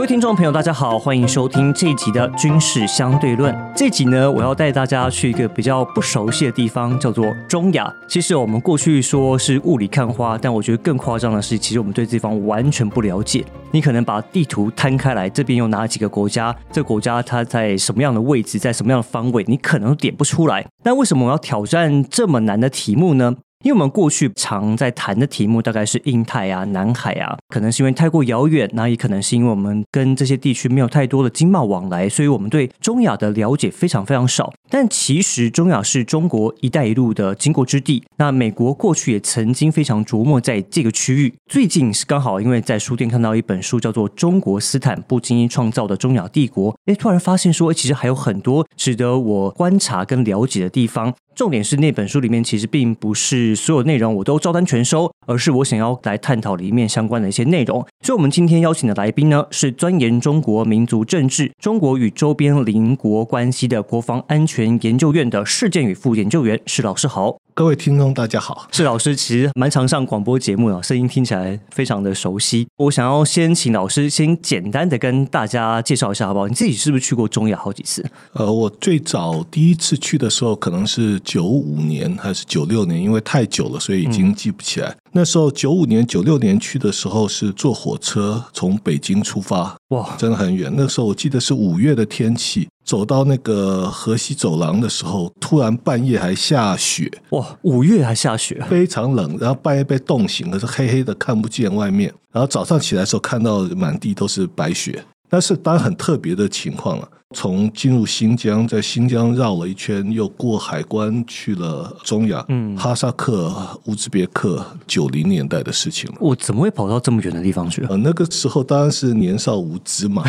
各位听众朋友，大家好，欢迎收听这一集的军事相对论。这集呢，我要带大家去一个比较不熟悉的地方，叫做中亚。其实我们过去说是雾里看花，但我觉得更夸张的是，其实我们对这地方完全不了解。你可能把地图摊开来，这边有哪几个国家？这国家它在什么样的位置，在什么样的方位？你可能点不出来。那为什么我要挑战这么难的题目呢？因为我们过去常在谈的题目大概是印太啊、南海啊，可能是因为太过遥远，那也可能是因为我们跟这些地区没有太多的经贸往来，所以我们对中亚的了解非常非常少。但其实中亚是中国“一带一路”的经过之地，那美国过去也曾经非常琢磨在这个区域。最近是刚好因为在书店看到一本书，叫做《中国斯坦不经意创造的中亚帝国》，哎，突然发现说，其实还有很多值得我观察跟了解的地方。重点是那本书里面其实并不是所有内容我都照单全收，而是我想要来探讨里面相关的一些内容。所以，我们今天邀请的来宾呢，是钻研中国民族政治、中国与周边邻国关系的国防安全研究院的事件与副研究员是老师好。各位听众，大家好。是老师，其实蛮常上广播节目的，声音听起来非常的熟悉。我想要先请老师先简单的跟大家介绍一下，好不好？你自己是不是去过中亚好几次？呃，我最早第一次去的时候可能是九五年还是九六年，因为太久了，所以已经记不起来。那时候九五年、九六年去的时候是坐火车从北京出发，哇，真的很远。那时候我记得是五月的天气，走到那个河西走廊的时候，突然半夜还下雪，哇，五月还下雪，非常冷。然后半夜被冻醒，可是黑黑的看不见外面。然后早上起来的时候看到满地都是白雪，那是当然很特别的情况了。从进入新疆，在新疆绕了一圈，又过海关去了中亚，嗯，哈萨克、乌兹别克，九零年代的事情了。我怎么会跑到这么远的地方去？呃，那个时候当然是年少无知嘛，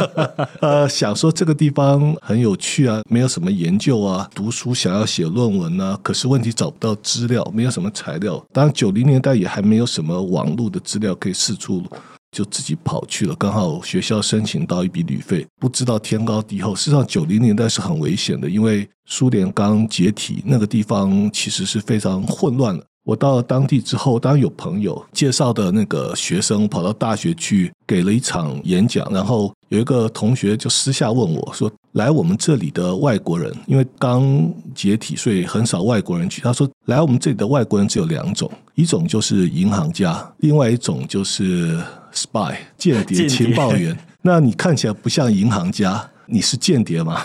呃，想说这个地方很有趣啊，没有什么研究啊，读书想要写论文啊，可是问题找不到资料，没有什么材料。当然九零年代也还没有什么网络的资料可以四处。就自己跑去了，刚好学校申请到一笔旅费，不知道天高地厚。事实上，九零年代是很危险的，因为苏联刚解体，那个地方其实是非常混乱的。我到了当地之后，当然有朋友介绍的那个学生跑到大学去给了一场演讲，然后有一个同学就私下问我说：“来我们这里的外国人，因为刚解体，所以很少外国人去。”他说：“来我们这里的外国人只有两种，一种就是银行家，另外一种就是 spy 间谍情报员。那你看起来不像银行家。”你是间谍吗？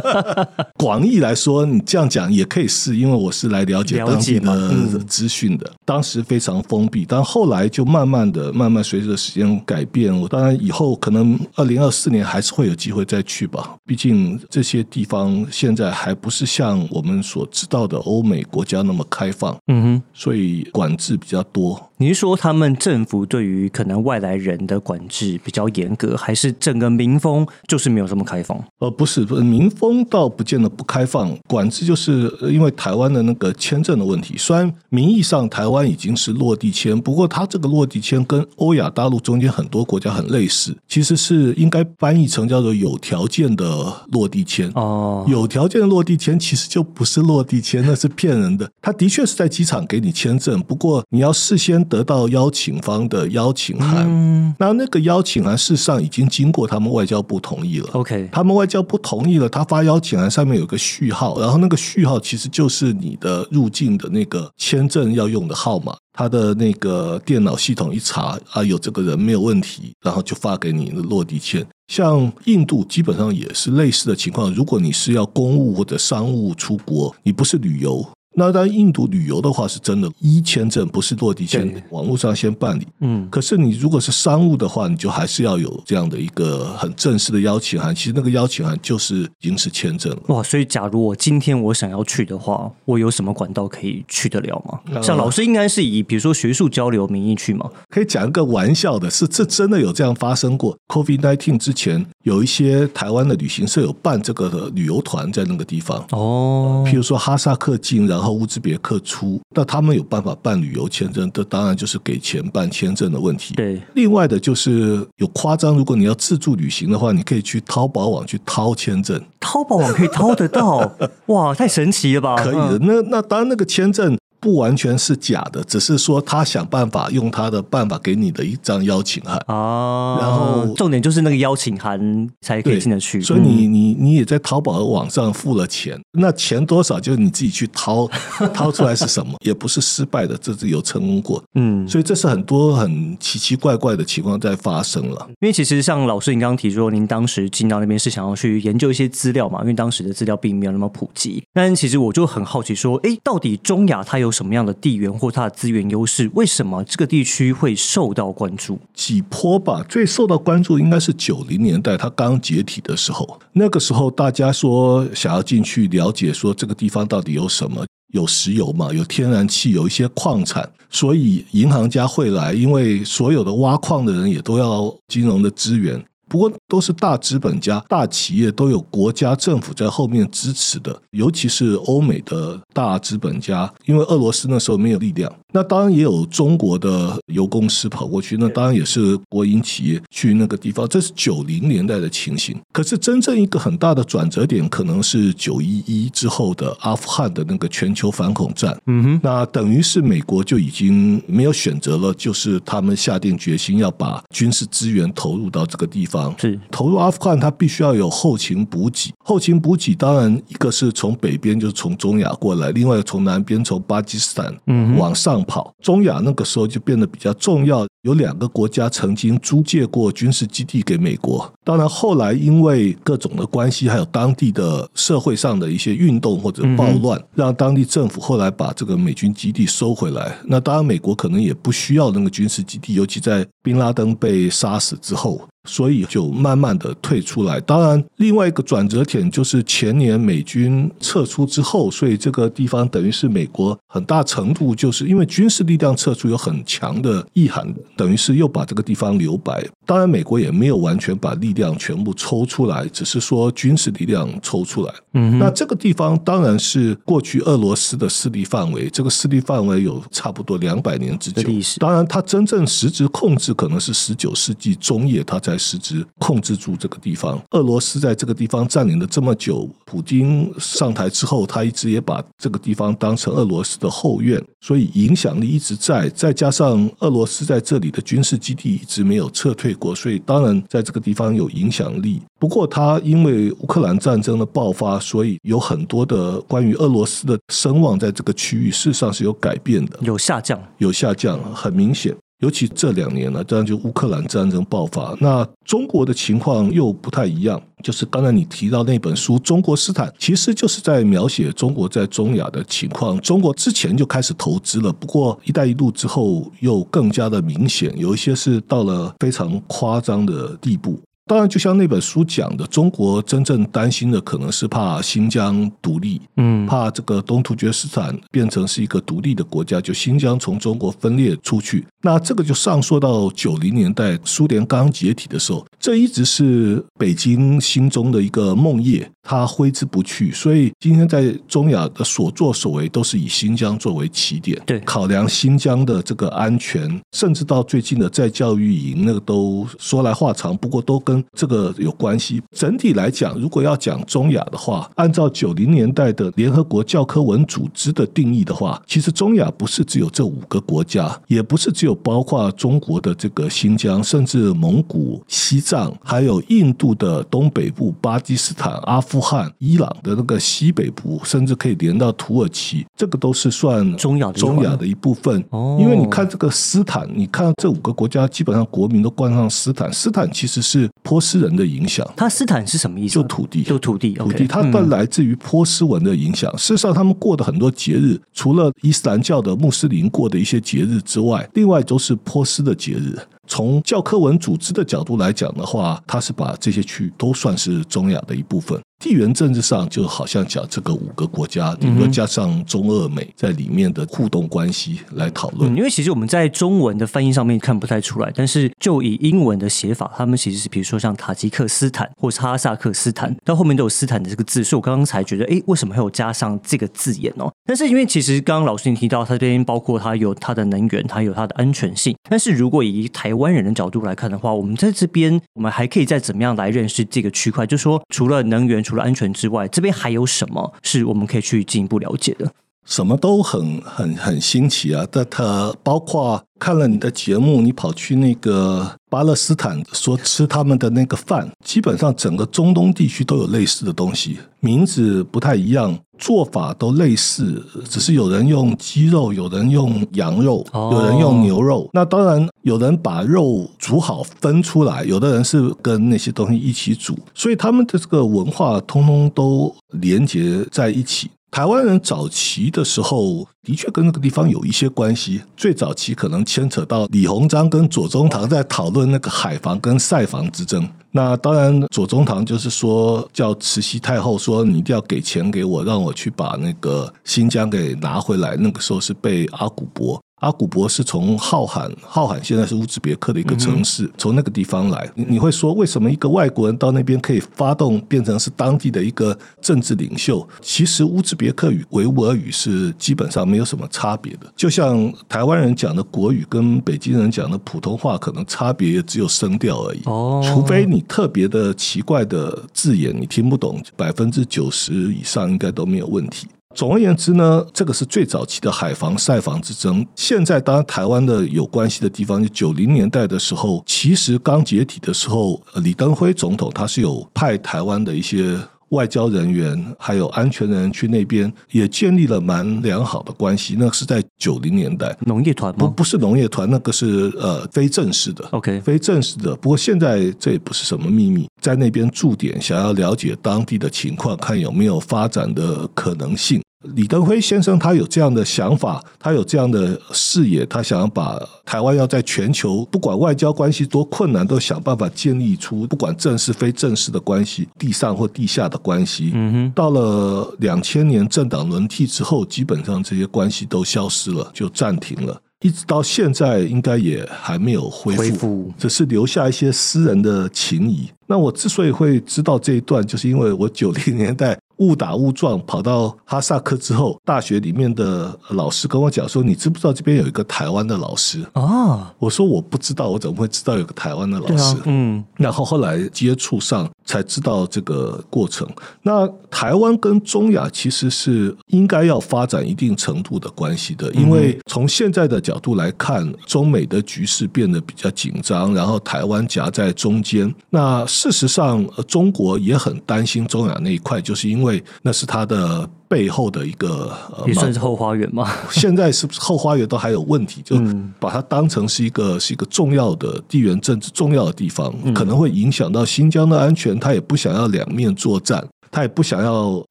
广义来说，你这样讲也可以是，因为我是来了解当地的资讯的。当时非常封闭，但后来就慢慢的、慢慢随着时间改变。我当然以后可能二零二四年还是会有机会再去吧。毕竟这些地方现在还不是像我们所知道的欧美国家那么开放，嗯哼，所以管制比较多。你是说他们政府对于可能外来人的管制比较严格，还是整个民风就是没有这么开放？呃，不是，民风倒不见得不开放，管制就是因为台湾的那个签证的问题。虽然名义上台湾已经是落地签，不过它这个落地签跟欧亚大陆中间很多国家很类似，其实是应该翻译成叫做有条件的落地签。哦，有条件的落地签其实就不是落地签，那是骗人的。他的确是在机场给你签证，不过你要事先。得到邀请方的邀请函，嗯那那个邀请函事实上已经经过他们外交部同意了。OK，他们外交部同意了，他发邀请函上面有个序号，然后那个序号其实就是你的入境的那个签证要用的号码。他的那个电脑系统一查啊，有这个人没有问题，然后就发给你的落地签。像印度基本上也是类似的情况，如果你是要公务或者商务出国，你不是旅游。那在印度旅游的话，是真的，一签证不是落地签，网络上先办理。嗯，可是你如果是商务的话，你就还是要有这样的一个很正式的邀请函。其实那个邀请函就是临时签证。哇，所以假如我今天我想要去的话，我有什么管道可以去得了吗？像老师应该是以比如说学术交流名义去吗？可以讲一个玩笑的，是这真的有这样发生过。Covid nineteen 之前，有一些台湾的旅行社有办这个旅游团在那个地方。哦，譬如说哈萨克进，然后。乌兹别克出，那他们有办法办旅游签证，这当然就是给钱办签证的问题。对，另外的就是有夸张，如果你要自助旅行的话，你可以去淘宝网去掏签证。淘宝网可以掏得到？哇，太神奇了吧！可以的，那那当然那个签证。不完全是假的，只是说他想办法用他的办法给你的一张邀请函。啊，然后重点就是那个邀请函才可以进得去，所以你嗯你你也在淘宝的网上付了钱，那钱多少就是你自己去掏 掏出来是什么，也不是失败的，这是有成功过，嗯，所以这是很多很奇奇怪怪的情况在发生了。因为其实像老师您刚刚提出，您当时进到那边是想要去研究一些资料嘛，因为当时的资料并没有那么普及。但其实我就很好奇说，哎，到底中亚它有什么样的地缘或它的资源优势？为什么这个地区会受到关注？几波吧，最受到关注应该是九零年代它刚解体的时候，那个时候大家说想要进去了解，说这个地方到底有什么。有石油嘛，有天然气，有一些矿产，所以银行家会来，因为所有的挖矿的人也都要金融的资源。不过都是大资本家、大企业，都有国家政府在后面支持的，尤其是欧美的大资本家，因为俄罗斯那时候没有力量。那当然也有中国的油公司跑过去，那当然也是国营企业去那个地方，这是九零年代的情形。可是真正一个很大的转折点，可能是九一一之后的阿富汗的那个全球反恐战。嗯哼，那等于是美国就已经没有选择了，就是他们下定决心要把军事资源投入到这个地方。是投入阿富汗，它必须要有后勤补给。后勤补给当然一个是从北边，就是从中亚过来；另外从南边，从巴基斯坦嗯往上跑。中亚那个时候就变得比较重要。有两个国家曾经租借过军事基地给美国，当然后来因为各种的关系，还有当地的社会上的一些运动或者暴乱，让当地政府后来把这个美军基地收回来。那当然，美国可能也不需要那个军事基地，尤其在宾拉登被杀死之后。所以就慢慢的退出来。当然，另外一个转折点就是前年美军撤出之后，所以这个地方等于是美国很大程度就是因为军事力量撤出有很强的意涵，等于是又把这个地方留白。当然，美国也没有完全把力量全部抽出来，只是说军事力量抽出来。嗯，那这个地方当然是过去俄罗斯的势力范围，这个势力范围有差不多两百年之久当然，它真正实质控制可能是十九世纪中叶，它才实质控制住这个地方。俄罗斯在这个地方占领了这么久，普京上台之后，他一直也把这个地方当成俄罗斯的后院，所以影响力一直在。再加上俄罗斯在这里的军事基地一直没有撤退过，所以当然在这个地方有影响力。不过，他因为乌克兰战争的爆发，所以有很多的关于俄罗斯的声望在这个区域事实上是有改变的。有下降，有下降，很明显。尤其这两年呢，当然就乌克兰战争爆发，那中国的情况又不太一样。就是刚才你提到那本书《中国斯坦》，其实就是在描写中国在中亚的情况。中国之前就开始投资了，不过“一带一路”之后又更加的明显，有一些是到了非常夸张的地步。当然，就像那本书讲的，中国真正担心的可能是怕新疆独立，嗯，怕这个东突厥斯坦变成是一个独立的国家，就新疆从中国分裂出去。那这个就上溯到九零年代苏联刚解体的时候，这一直是北京心中的一个梦魇，它挥之不去。所以今天在中亚的所作所为都是以新疆作为起点，对考量新疆的这个安全，甚至到最近的在教育营，那个都说来话长，不过都跟这个有关系。整体来讲，如果要讲中亚的话，按照九零年代的联合国教科文组织的定义的话，其实中亚不是只有这五个国家，也不是只有包括中国的这个新疆，甚至蒙古、西藏，还有印度的东北部、巴基斯坦、阿富汗、伊朗的那个西北部，甚至可以连到土耳其，这个都是算中亚的一环中亚的一部分。哦因为你看这个斯坦，你看这五个国家，基本上国民都冠上斯坦。斯坦其实是波斯人的影响，他斯坦是什么意思？就土地，就土地，土地，它嗯都来自于波斯文的影响。事实上，他们过的很多节日，除了伊斯兰教的穆斯林过的一些节日之外，另外都是波斯的节日。从教科文组织的角度来讲的话，它是把这些区域都算是中亚的一部分。地缘政治上，就好像讲这个五个国家，顶多加上中俄美在里面的互动关系来讨论。嗯，因为其实我们在中文的翻译上面看不太出来，但是就以英文的写法，他们其实是比如说像塔吉克斯坦或是哈萨克斯坦，到后面都有斯坦的这个字，所以我刚刚才觉得，哎，为什么会有加上这个字眼哦？但是因为其实刚刚老师你提到，它这边包括它有它的能源，它有它的安全性，但是如果以台湾人的角度来看的话，我们在这边我们还可以再怎么样来认识这个区块？就说除了能源、除了安全之外，这边还有什么是我们可以去进一步了解的？什么都很很很新奇啊！但他包括看了你的节目，你跑去那个巴勒斯坦说吃他们的那个饭，基本上整个中东地区都有类似的东西，名字不太一样，做法都类似，只是有人用鸡肉，有人用羊肉，有人用牛肉。那当然，有人把肉煮好分出来，有的人是跟那些东西一起煮，所以他们的这个文化通通都连接在一起。台湾人早期的时候，的确跟那个地方有一些关系。最早期可能牵扯到李鸿章跟左宗棠在讨论那个海防跟塞防之争。那当然，左宗棠就是说叫慈禧太后说，你一定要给钱给我，让我去把那个新疆给拿回来。那个时候是被阿古柏。阿古柏是从浩罕，浩罕现在是乌兹别克的一个城市，从那个地方来。你你会说，为什么一个外国人到那边可以发动变成是当地的一个政治领袖？其实乌兹别克语、维吾尔语是基本上没有什么差别的，就像台湾人讲的国语跟北京人讲的普通话，可能差别也只有声调而已。哦，除非你特别的奇怪的字眼你听不懂，百分之九十以上应该都没有问题。总而言之呢，这个是最早期的海防塞防之争。现在当然台湾的有关系的地方，就九零年代的时候，其实刚解体的时候，李登辉总统他是有派台湾的一些外交人员还有安全人员去那边，也建立了蛮良好的关系。那是在九零年代，农业团不不是农业团，那个是呃非正式的，OK，非正式的。不过现在这也不是什么秘密。在那边驻点，想要了解当地的情况，看有没有发展的可能性。李登辉先生他有这样的想法，他有这样的视野，他想要把台湾要在全球，不管外交关系多困难，都想办法建立出不管正式非正式的关系，地上或地下的关系。嗯哼，到了两千年政党轮替之后，基本上这些关系都消失了，就暂停了。一直到现在，应该也还没有恢复，只是留下一些私人的情谊。那我之所以会知道这一段，就是因为我九零年代。误打误撞跑到哈萨克之后，大学里面的老师跟我讲说：“你知不知道这边有一个台湾的老师？”啊，我说我不知道，我怎么会知道有个台湾的老师？嗯，然后后来接触上才知道这个过程。那台湾跟中亚其实是应该要发展一定程度的关系的，因为从现在的角度来看，中美的局势变得比较紧张，然后台湾夹在中间。那事实上，中国也很担心中亚那一块，就是因为。因为那是他的背后的一个，也算是后花园嘛。现在是不是后花园都还有问题？就把它当成是一个是一个重要的地缘政治重要的地方，可能会影响到新疆的安全。他也不想要两面作战。他也不想要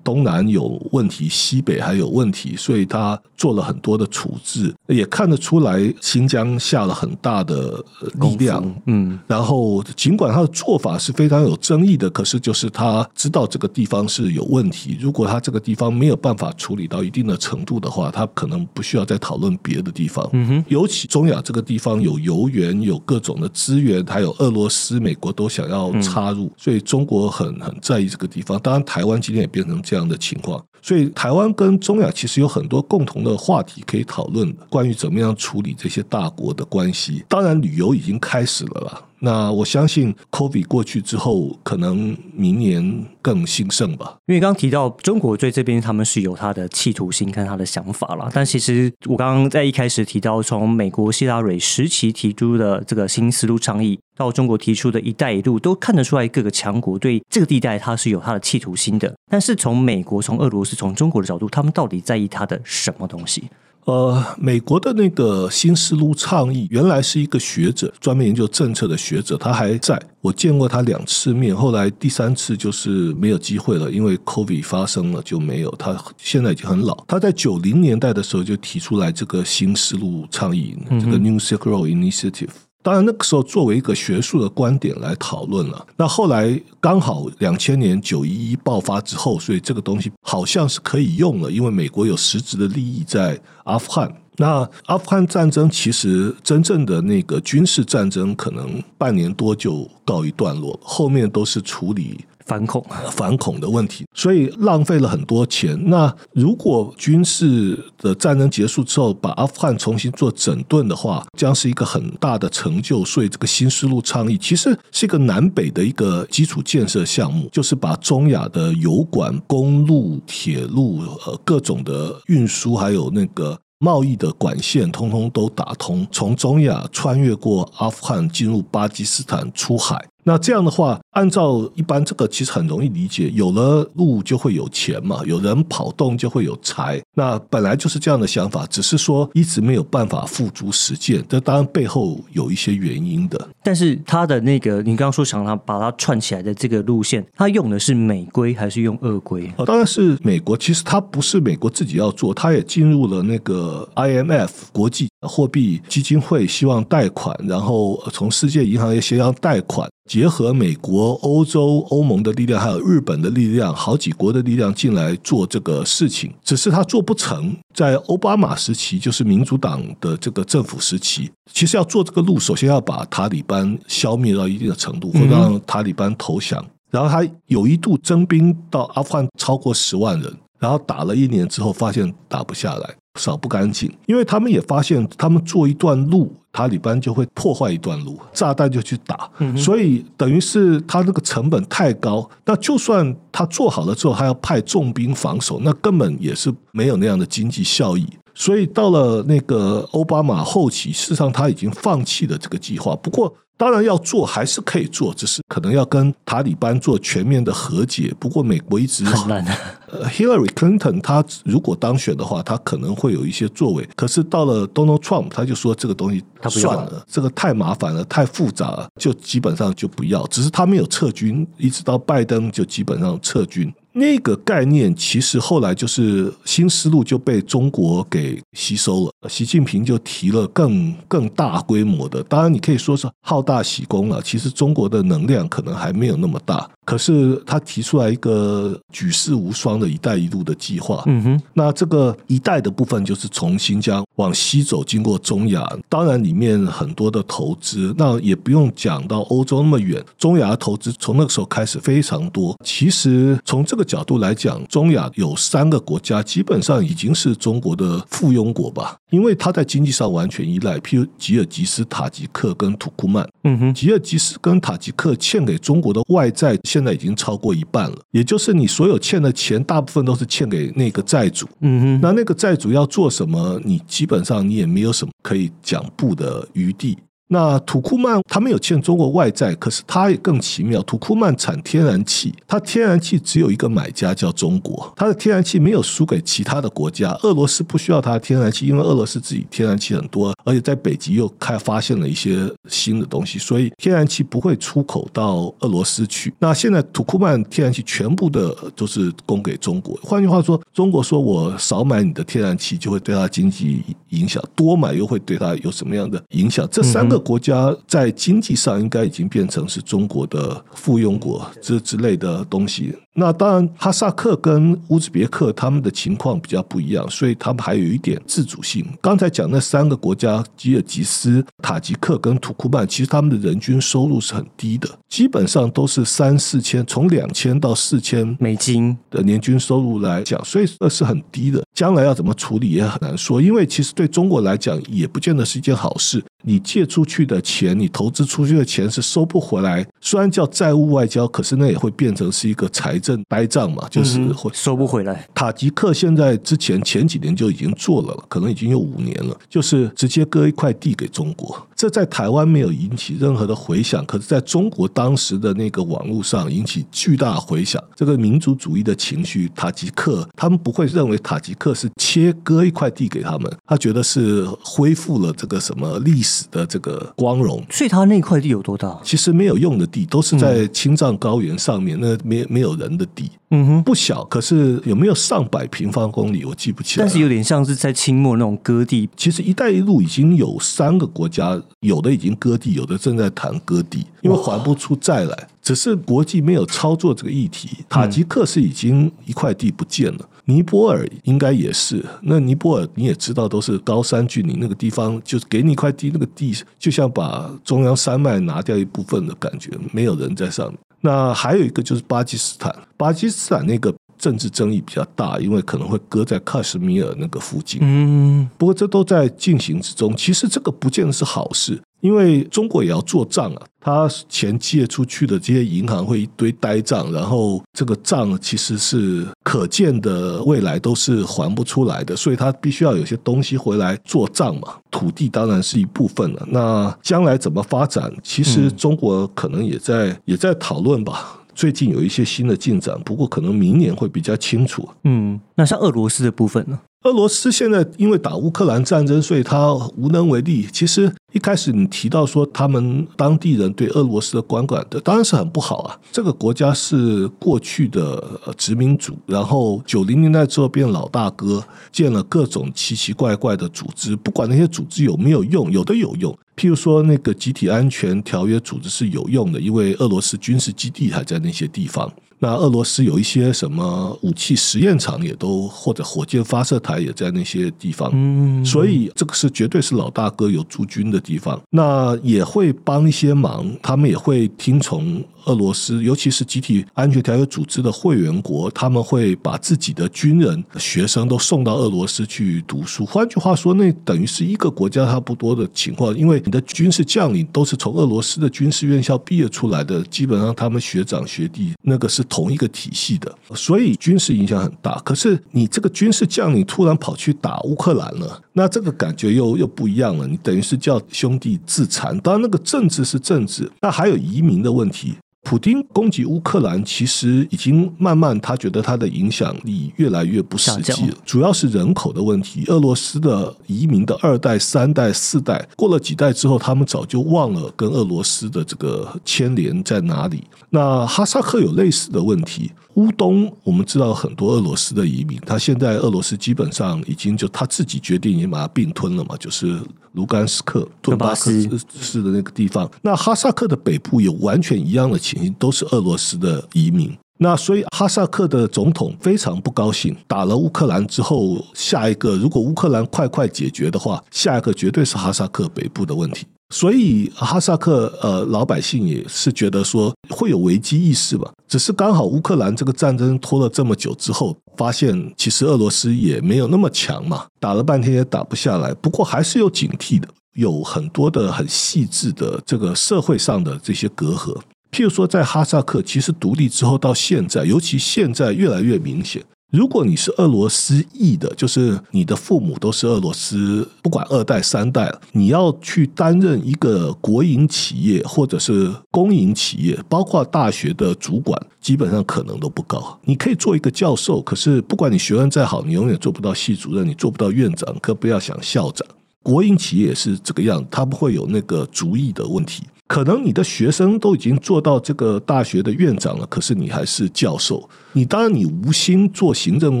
东南有问题，西北还有问题，所以他做了很多的处置，也看得出来新疆下了很大的力量。嗯，然后尽管他的做法是非常有争议的，可是就是他知道这个地方是有问题。如果他这个地方没有办法处理到一定的程度的话，他可能不需要再讨论别的地方。嗯哼，尤其中亚这个地方有油源，有各种的资源，还有俄罗斯、美国都想要插入，所以中国很很在意这个地方。当然。台湾今天也变成这样的情况，所以台湾跟中亚其实有很多共同的话题可以讨论，关于怎么样处理这些大国的关系。当然，旅游已经开始了啦。那我相信，COVID 过去之后，可能明年更兴盛吧。因为刚提到中国对这边他们是有他的企图心跟他的想法了，但其实我刚刚在一开始提到，从美国希拉蕊时期提出的这个新丝路倡议，到中国提出的一带一路，都看得出来各个强国对这个地带它是有它的企图心的。但是从美国、从俄罗斯、从中国的角度，他们到底在意它的什么东西？呃，美国的那个新思路倡议，原来是一个学者，专门研究政策的学者，他还在我见过他两次面，后来第三次就是没有机会了，因为 COVID 发生了就没有。他现在已经很老，他在九零年代的时候就提出来这个新思路倡议，这个 New Silk Road Initiative。当然，那个时候作为一个学术的观点来讨论了。那后来刚好两千年九一一爆发之后，所以这个东西好像是可以用了，因为美国有实质的利益在阿富汗。那阿富汗战争其实真正的那个军事战争，可能半年多就告一段落，后面都是处理反恐。反恐的问题，所以浪费了很多钱。那如果军事的战争结束之后，把阿富汗重新做整顿的话，将是一个很大的成就。所以这个新丝路倡议其实是一个南北的一个基础建设项目，就是把中亚的油管、公路、铁路、呃各种的运输，还有那个。贸易的管线通通都打通，从中亚穿越过阿富汗，进入巴基斯坦出海。那这样的话，按照一般这个其实很容易理解，有了路就会有钱嘛，有人跑动就会有财。那本来就是这样的想法，只是说一直没有办法付诸实践。这当然背后有一些原因的。但是他的那个，你刚刚说想他把它串起来的这个路线，他用的是美规还是用俄规？哦，当然是美国。其实他不是美国自己要做，他也进入了那个 IMF 国际货币基金会，希望贷款，然后从世界银行也协商贷款。结合美国、欧洲、欧盟的力量，还有日本的力量，好几国的力量进来做这个事情，只是他做不成。在奥巴马时期，就是民主党的这个政府时期，其实要做这个路，首先要把塔利班消灭到一定的程度，或者让塔利班投降。然后他有一度征兵到阿富汗超过十万人，然后打了一年之后，发现打不下来。扫不干净，因为他们也发现，他们做一段路，塔利班就会破坏一段路，炸弹就去打，所以等于是他那个成本太高。那就算他做好了之后，还要派重兵防守，那根本也是没有那样的经济效益。所以到了那个奥巴马后期，事实上他已经放弃了这个计划。不过。当然要做还是可以做，只是可能要跟塔利班做全面的和解。不过美国一直很难。呃，Hillary Clinton 他如果当选的话，他可能会有一些作为。可是到了 Donald Trump，他就说这个东西算了，这个太麻烦了，太复杂了，就基本上就不要。只是他没有撤军，一直到拜登就基本上撤军。那个概念其实后来就是新思路就被中国给吸收了。习近平就提了更更大规模的，当然你可以说是好大喜功了。其实中国的能量可能还没有那么大。可是他提出来一个举世无双的一带一路的计划，嗯哼，那这个一带的部分就是从新疆往西走，经过中亚，当然里面很多的投资，那也不用讲到欧洲那么远，中亚的投资从那个时候开始非常多。其实从这个角度来讲，中亚有三个国家基本上已经是中国的附庸国吧，因为它在经济上完全依赖，譬如吉尔吉斯、塔吉克跟土库曼，嗯哼，吉尔吉斯跟塔吉克欠给中国的外债。现在已经超过一半了，也就是你所有欠的钱，大部分都是欠给那个债主。嗯哼，那那个债主要做什么，你基本上你也没有什么可以讲不的余地。那土库曼他没有欠中国外债，可是他也更奇妙。土库曼产天然气，它天然气只有一个买家叫中国，它的天然气没有输给其他的国家。俄罗斯不需要它的天然气，因为俄罗斯自己天然气很多，而且在北极又开发现了一些新的东西，所以天然气不会出口到俄罗斯去。那现在土库曼天然气全部的都是供给中国。换句话说，中国说我少买你的天然气，就会对它经济影响；多买又会对它有什么样的影响？这三个。国家在经济上应该已经变成是中国的附庸国，这之类的东西。那当然，哈萨克跟乌兹别克他们的情况比较不一样，所以他们还有一点自主性。刚才讲那三个国家，吉尔吉斯、塔吉克跟土库曼，其实他们的人均收入是很低的，基本上都是三四千，从两千到四千美金的年均收入来讲，所以那是很低的。将来要怎么处理也很难说，因为其实对中国来讲，也不见得是一件好事。你借出去的钱，你投资出去的钱是收不回来。虽然叫债务外交，可是那也会变成是一个财政呆账嘛，就是会收不回来。塔吉克现在之前前几年就已经做了，可能已经有五年了，就是直接割一块地给中国。这在台湾没有引起任何的回响，可是在中国当时的那个网络上引起巨大回响。这个民族主义的情绪，塔吉克他们不会认为塔吉克是切割一块地给他们，他觉得是恢复了这个什么历史的这个光荣。所以他那块地有多大？其实没有用的地，都是在青藏高原上面，那没没有人的地。嗯哼，不小，可是有没有上百平方公里？我记不起来。但是有点像是在清末那种割地。其实“一带一路”已经有三个国家，有的已经割地，有的正在谈割地，因为还不出债来。只是国际没有操作这个议题。塔吉克是已经一块地不见了，尼泊尔应该也是。那尼泊尔你也知道，都是高山峻岭，那个地方就是给你一块地，那个地就像把中央山脉拿掉一部分的感觉，没有人在上面。那还有一个就是巴基斯坦，巴基斯坦那个政治争议比较大，因为可能会搁在喀什米尔那个附近。嗯，不过这都在进行之中。其实这个不见得是好事，因为中国也要做账啊。他钱借出去的这些银行会一堆呆账，然后这个账其实是可见的未来都是还不出来的，所以他必须要有些东西回来做账嘛。土地当然是一部分了。那将来怎么发展，其实中国可能也在也在讨论吧。最近有一些新的进展，不过可能明年会比较清楚。嗯，那像俄罗斯的部分呢？俄罗斯现在因为打乌克兰战争，所以他无能为力。其实一开始你提到说他们当地人对俄罗斯的观感的，当然是很不好啊。这个国家是过去的殖民主，然后九零年代之后变老大哥，建了各种奇奇怪怪的组织，不管那些组织有没有用，有的有用。譬如说那个集体安全条约组织是有用的，因为俄罗斯军事基地还在那些地方。那俄罗斯有一些什么武器实验场，也都或者火箭发射台也在那些地方，嗯，所以这个是绝对是老大哥有驻军的地方，那也会帮一些忙，他们也会听从。俄罗斯，尤其是集体安全条约组织的会员国，他们会把自己的军人、学生都送到俄罗斯去读书。换句话说，那等于是一个国家差不多的情况，因为你的军事将领都是从俄罗斯的军事院校毕业出来的，基本上他们学长学弟那个是同一个体系的，所以军事影响很大。可是你这个军事将领突然跑去打乌克兰了，那这个感觉又又不一样了。你等于是叫兄弟自残。当然，那个政治是政治，那还有移民的问题。普京攻击乌克兰，其实已经慢慢，他觉得他的影响力越来越不实际了。主要是人口的问题。俄罗斯的移民的二代、三代、四代，过了几代之后，他们早就忘了跟俄罗斯的这个牵连在哪里。那哈萨克有类似的问题。乌东我们知道很多俄罗斯的移民，他现在俄罗斯基本上已经就他自己决定已经把它并吞了嘛，就是卢甘斯克、顿巴斯市的那个地方。那哈萨克的北部有完全一样的情形，都是俄罗斯的移民。那所以哈萨克的总统非常不高兴，打了乌克兰之后，下一个如果乌克兰快快解决的话，下一个绝对是哈萨克北部的问题。所以哈萨克呃老百姓也是觉得说会有危机意识吧，只是刚好乌克兰这个战争拖了这么久之后，发现其实俄罗斯也没有那么强嘛，打了半天也打不下来。不过还是有警惕的，有很多的很细致的这个社会上的这些隔阂。譬如说，在哈萨克，其实独立之后到现在，尤其现在越来越明显。如果你是俄罗斯裔的，就是你的父母都是俄罗斯，不管二代三代，你要去担任一个国营企业或者是公营企业，包括大学的主管，基本上可能都不高。你可以做一个教授，可是不管你学问再好，你永远做不到系主任，你做不到院长，更不要想校长。国营企业也是这个样，他不会有那个主意的问题。可能你的学生都已经做到这个大学的院长了，可是你还是教授。你当然你无心做行政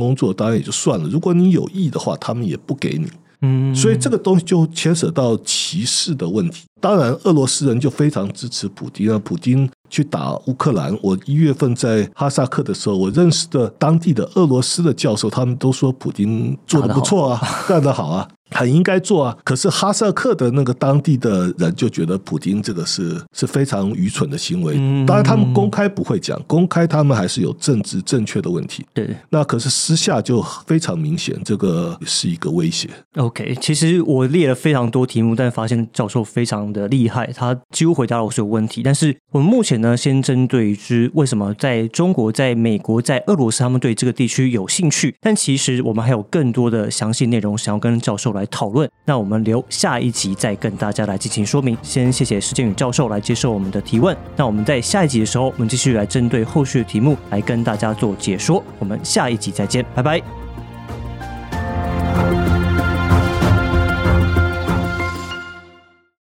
工作，当然也就算了。如果你有意的话，他们也不给你。嗯，所以这个东西就牵扯到歧视的问题。当然，俄罗斯人就非常支持普京啊。普京去打乌克兰，我一月份在哈萨克的时候，我认识的当地的俄罗斯的教授，他们都说普京做的不错啊，干得好啊。很应该做啊，可是哈萨克的那个当地的人就觉得普京这个是是非常愚蠢的行为。当然，他们公开不会讲，公开他们还是有政治正确的问题。对，那可是私下就非常明显，这个是一个威胁。OK，其实我列了非常多题目，但发现教授非常的厉害，他几乎回答了我所有问题。但是我们目前呢，先针对于为什么在中国、在美国、在俄罗斯，他们对这个地区有兴趣。但其实我们还有更多的详细内容想要跟教授讨论，那我们留下一集再跟大家来进行说明。先谢谢施建宇教授来接受我们的提问。那我们在下一集的时候，我们继续来针对后续的题目来跟大家做解说。我们下一集再见，拜拜。